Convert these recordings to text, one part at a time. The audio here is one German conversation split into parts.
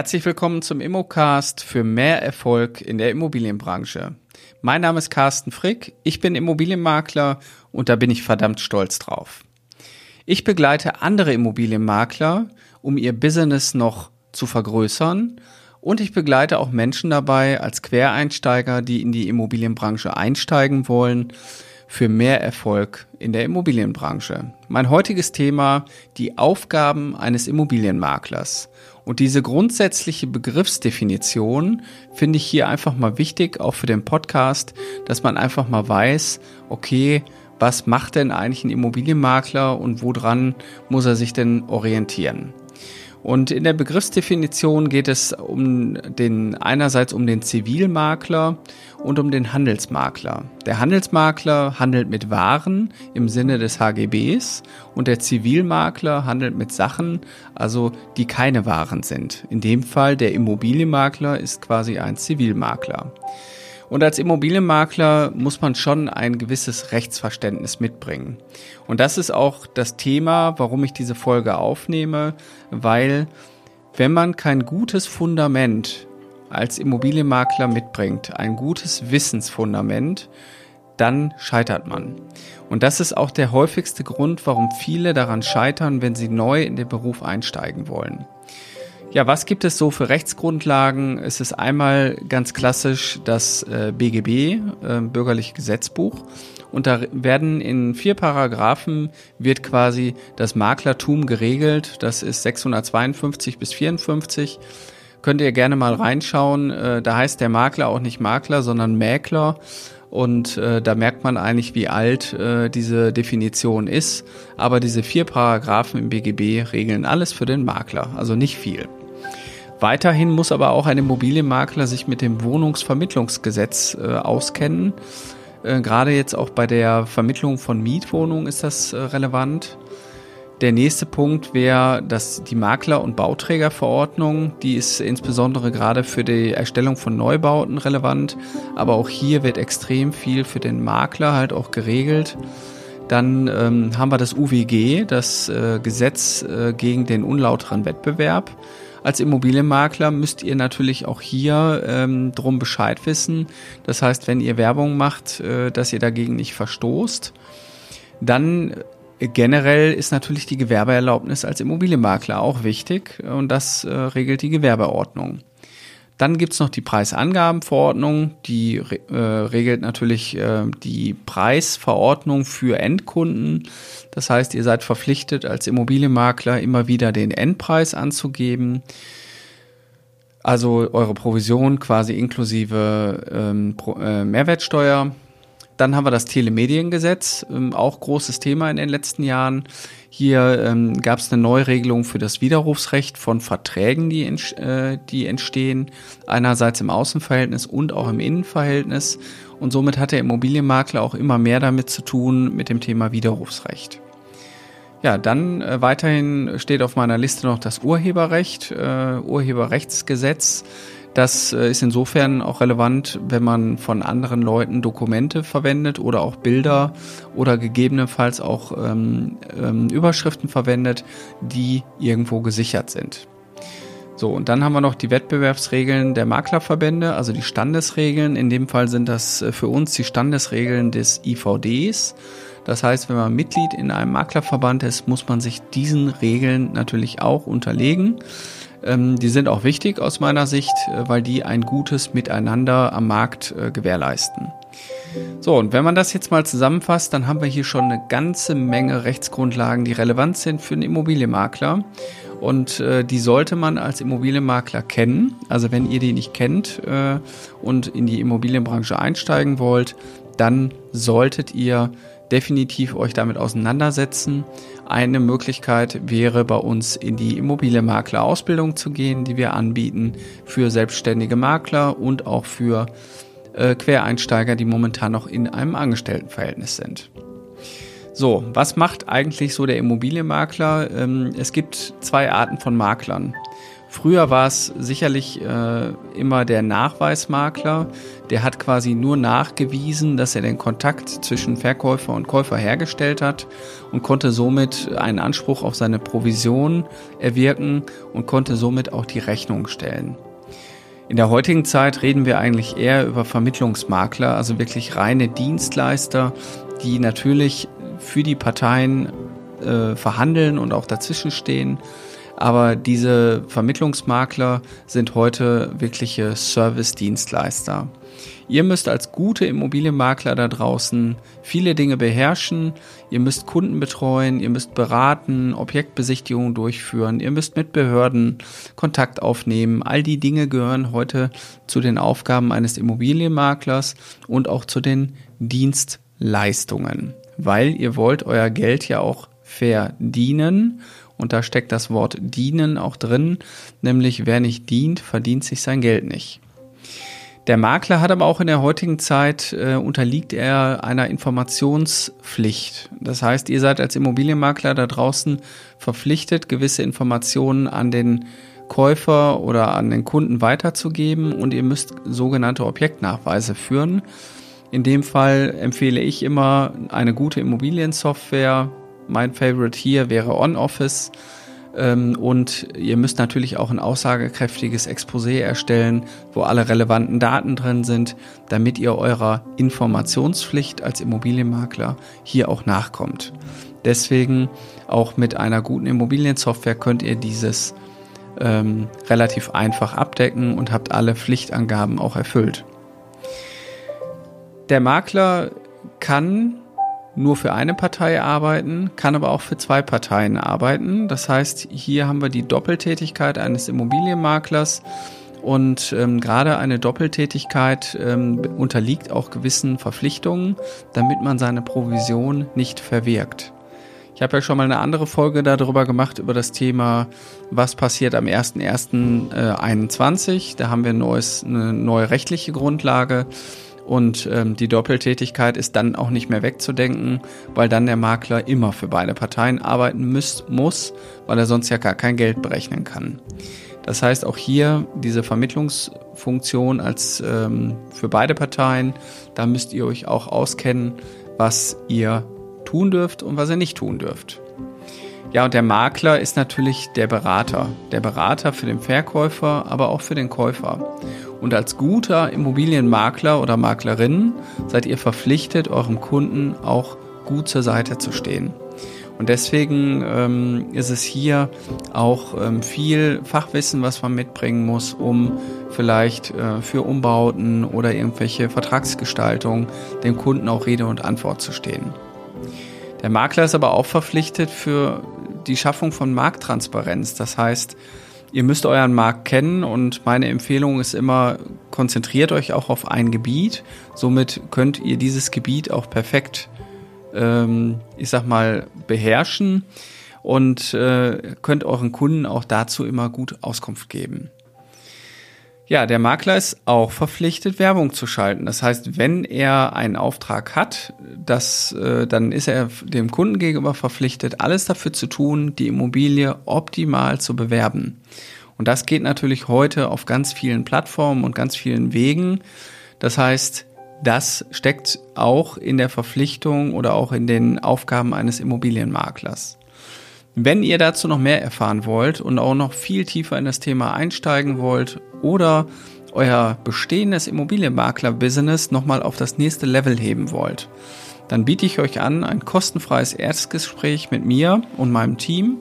Herzlich willkommen zum Immocast für mehr Erfolg in der Immobilienbranche. Mein Name ist Carsten Frick, ich bin Immobilienmakler und da bin ich verdammt stolz drauf. Ich begleite andere Immobilienmakler, um ihr Business noch zu vergrößern und ich begleite auch Menschen dabei als Quereinsteiger, die in die Immobilienbranche einsteigen wollen, für mehr Erfolg in der Immobilienbranche. Mein heutiges Thema, die Aufgaben eines Immobilienmaklers. Und diese grundsätzliche Begriffsdefinition finde ich hier einfach mal wichtig, auch für den Podcast, dass man einfach mal weiß, okay, was macht denn eigentlich ein Immobilienmakler und woran muss er sich denn orientieren? Und in der Begriffsdefinition geht es um den, einerseits um den Zivilmakler und um den Handelsmakler. Der Handelsmakler handelt mit Waren im Sinne des HGBs und der Zivilmakler handelt mit Sachen, also die keine Waren sind. In dem Fall der Immobilienmakler ist quasi ein Zivilmakler. Und als Immobilienmakler muss man schon ein gewisses Rechtsverständnis mitbringen. Und das ist auch das Thema, warum ich diese Folge aufnehme, weil wenn man kein gutes Fundament als Immobilienmakler mitbringt, ein gutes Wissensfundament, dann scheitert man. Und das ist auch der häufigste Grund, warum viele daran scheitern, wenn sie neu in den Beruf einsteigen wollen. Ja, was gibt es so für Rechtsgrundlagen? Es ist einmal ganz klassisch das äh, BGB, äh, Bürgerliche Gesetzbuch. Und da werden in vier Paragraphen wird quasi das Maklertum geregelt. Das ist 652 bis 54. Könnt ihr gerne mal reinschauen. Äh, da heißt der Makler auch nicht Makler, sondern Mäkler. Und äh, da merkt man eigentlich, wie alt äh, diese Definition ist. Aber diese vier Paragraphen im BGB regeln alles für den Makler, also nicht viel. Weiterhin muss aber auch ein Immobilienmakler sich mit dem Wohnungsvermittlungsgesetz äh, auskennen. Äh, Gerade jetzt auch bei der Vermittlung von Mietwohnungen ist das äh, relevant. Der nächste Punkt wäre, dass die Makler- und Bauträgerverordnung, die ist insbesondere gerade für die Erstellung von Neubauten relevant, aber auch hier wird extrem viel für den Makler halt auch geregelt. Dann ähm, haben wir das UWG, das äh, Gesetz äh, gegen den unlauteren Wettbewerb. Als Immobilienmakler müsst ihr natürlich auch hier ähm, drum Bescheid wissen. Das heißt, wenn ihr Werbung macht, äh, dass ihr dagegen nicht verstoßt. Dann äh, generell ist natürlich die Gewerbeerlaubnis als Immobilienmakler auch wichtig und das äh, regelt die Gewerbeordnung. Dann gibt's noch die Preisangabenverordnung, die äh, regelt natürlich äh, die Preisverordnung für Endkunden. Das heißt, ihr seid verpflichtet, als Immobilienmakler immer wieder den Endpreis anzugeben. Also eure Provision quasi inklusive ähm, Pro, äh, Mehrwertsteuer. Dann haben wir das Telemediengesetz, ähm, auch großes Thema in den letzten Jahren. Hier ähm, gab es eine Neuregelung für das Widerrufsrecht von Verträgen, die, äh, die entstehen, einerseits im Außenverhältnis und auch im Innenverhältnis. Und somit hat der Immobilienmakler auch immer mehr damit zu tun mit dem Thema Widerrufsrecht. Ja, dann äh, weiterhin steht auf meiner Liste noch das Urheberrecht, äh, Urheberrechtsgesetz. Das äh, ist insofern auch relevant, wenn man von anderen Leuten Dokumente verwendet oder auch Bilder oder gegebenenfalls auch ähm, ähm, Überschriften verwendet, die irgendwo gesichert sind. So, und dann haben wir noch die Wettbewerbsregeln der Maklerverbände, also die Standesregeln. In dem Fall sind das äh, für uns die Standesregeln des IVDs. Das heißt, wenn man Mitglied in einem Maklerverband ist, muss man sich diesen Regeln natürlich auch unterlegen. Ähm, die sind auch wichtig aus meiner Sicht, äh, weil die ein gutes Miteinander am Markt äh, gewährleisten. So, und wenn man das jetzt mal zusammenfasst, dann haben wir hier schon eine ganze Menge Rechtsgrundlagen, die relevant sind für einen Immobilienmakler. Und äh, die sollte man als Immobilienmakler kennen. Also wenn ihr die nicht kennt äh, und in die Immobilienbranche einsteigen wollt, dann solltet ihr definitiv euch damit auseinandersetzen. Eine Möglichkeit wäre bei uns in die Immobilienmakler-Ausbildung zu gehen, die wir anbieten für selbstständige Makler und auch für äh, Quereinsteiger, die momentan noch in einem Angestelltenverhältnis sind. So, was macht eigentlich so der Immobilienmakler? Ähm, es gibt zwei Arten von Maklern. Früher war es sicherlich äh, immer der Nachweismakler, der hat quasi nur nachgewiesen, dass er den Kontakt zwischen Verkäufer und Käufer hergestellt hat und konnte somit einen Anspruch auf seine Provision erwirken und konnte somit auch die Rechnung stellen. In der heutigen Zeit reden wir eigentlich eher über Vermittlungsmakler, also wirklich reine Dienstleister, die natürlich für die Parteien äh, verhandeln und auch dazwischen stehen aber diese Vermittlungsmakler sind heute wirkliche Service-Dienstleister. Ihr müsst als gute Immobilienmakler da draußen viele Dinge beherrschen. Ihr müsst Kunden betreuen, ihr müsst beraten, Objektbesichtigungen durchführen, ihr müsst mit Behörden Kontakt aufnehmen. All die Dinge gehören heute zu den Aufgaben eines Immobilienmaklers und auch zu den Dienstleistungen, weil ihr wollt euer Geld ja auch verdienen und da steckt das Wort dienen auch drin, nämlich wer nicht dient, verdient sich sein Geld nicht. Der Makler hat aber auch in der heutigen Zeit äh, unterliegt er einer Informationspflicht. Das heißt, ihr seid als Immobilienmakler da draußen verpflichtet, gewisse Informationen an den Käufer oder an den Kunden weiterzugeben und ihr müsst sogenannte Objektnachweise führen. In dem Fall empfehle ich immer eine gute Immobiliensoftware, mein Favorite hier wäre OnOffice. Ähm, und ihr müsst natürlich auch ein aussagekräftiges Exposé erstellen, wo alle relevanten Daten drin sind, damit ihr eurer Informationspflicht als Immobilienmakler hier auch nachkommt. Deswegen auch mit einer guten Immobiliensoftware könnt ihr dieses ähm, relativ einfach abdecken und habt alle Pflichtangaben auch erfüllt. Der Makler kann nur für eine Partei arbeiten, kann aber auch für zwei Parteien arbeiten. Das heißt, hier haben wir die Doppeltätigkeit eines Immobilienmaklers und ähm, gerade eine Doppeltätigkeit ähm, unterliegt auch gewissen Verpflichtungen, damit man seine Provision nicht verwirkt. Ich habe ja schon mal eine andere Folge darüber gemacht, über das Thema, was passiert am 01.01.21. Da haben wir ein neues, eine neue rechtliche Grundlage. Und ähm, die Doppeltätigkeit ist dann auch nicht mehr wegzudenken, weil dann der Makler immer für beide Parteien arbeiten müß, muss, weil er sonst ja gar kein Geld berechnen kann. Das heißt auch hier diese Vermittlungsfunktion als ähm, für beide Parteien, da müsst ihr euch auch auskennen, was ihr tun dürft und was ihr nicht tun dürft. Ja, und der Makler ist natürlich der Berater. Der Berater für den Verkäufer, aber auch für den Käufer. Und als guter Immobilienmakler oder Maklerin seid ihr verpflichtet, eurem Kunden auch gut zur Seite zu stehen. Und deswegen ähm, ist es hier auch ähm, viel Fachwissen, was man mitbringen muss, um vielleicht äh, für Umbauten oder irgendwelche Vertragsgestaltung dem Kunden auch Rede und Antwort zu stehen. Der Makler ist aber auch verpflichtet für die Schaffung von Markttransparenz. Das heißt, ihr müsst euren Markt kennen und meine Empfehlung ist immer, konzentriert euch auch auf ein Gebiet. Somit könnt ihr dieses Gebiet auch perfekt, ähm, ich sag mal, beherrschen und äh, könnt euren Kunden auch dazu immer gut Auskunft geben. Ja, der Makler ist auch verpflichtet, Werbung zu schalten. Das heißt, wenn er einen Auftrag hat, das, äh, dann ist er dem Kunden gegenüber verpflichtet, alles dafür zu tun, die Immobilie optimal zu bewerben. Und das geht natürlich heute auf ganz vielen Plattformen und ganz vielen Wegen. Das heißt, das steckt auch in der Verpflichtung oder auch in den Aufgaben eines Immobilienmaklers. Wenn ihr dazu noch mehr erfahren wollt und auch noch viel tiefer in das Thema einsteigen wollt oder euer bestehendes Immobilienmakler-Business nochmal auf das nächste Level heben wollt, dann biete ich euch an ein kostenfreies Erstgespräch mit mir und meinem Team.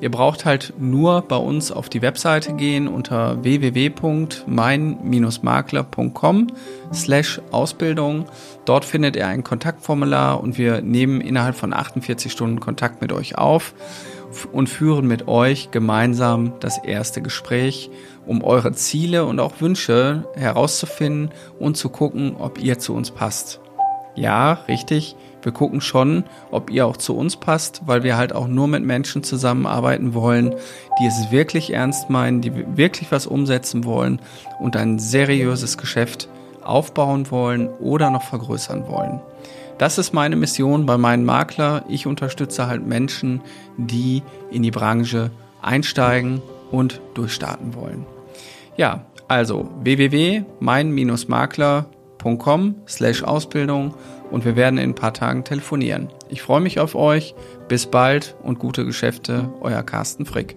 Ihr braucht halt nur bei uns auf die Webseite gehen unter www.mein-makler.com slash Ausbildung. Dort findet ihr ein Kontaktformular und wir nehmen innerhalb von 48 Stunden Kontakt mit euch auf und führen mit euch gemeinsam das erste Gespräch, um eure Ziele und auch Wünsche herauszufinden und zu gucken, ob ihr zu uns passt. Ja, richtig. Wir gucken schon, ob ihr auch zu uns passt, weil wir halt auch nur mit Menschen zusammenarbeiten wollen, die es wirklich ernst meinen, die wirklich was umsetzen wollen und ein seriöses Geschäft aufbauen wollen oder noch vergrößern wollen. Das ist meine Mission bei meinen Makler. Ich unterstütze halt Menschen, die in die Branche einsteigen und durchstarten wollen. Ja, also www.mein-makler.com slash Ausbildung und wir werden in ein paar Tagen telefonieren. Ich freue mich auf euch. Bis bald und gute Geschäfte, euer Carsten Frick.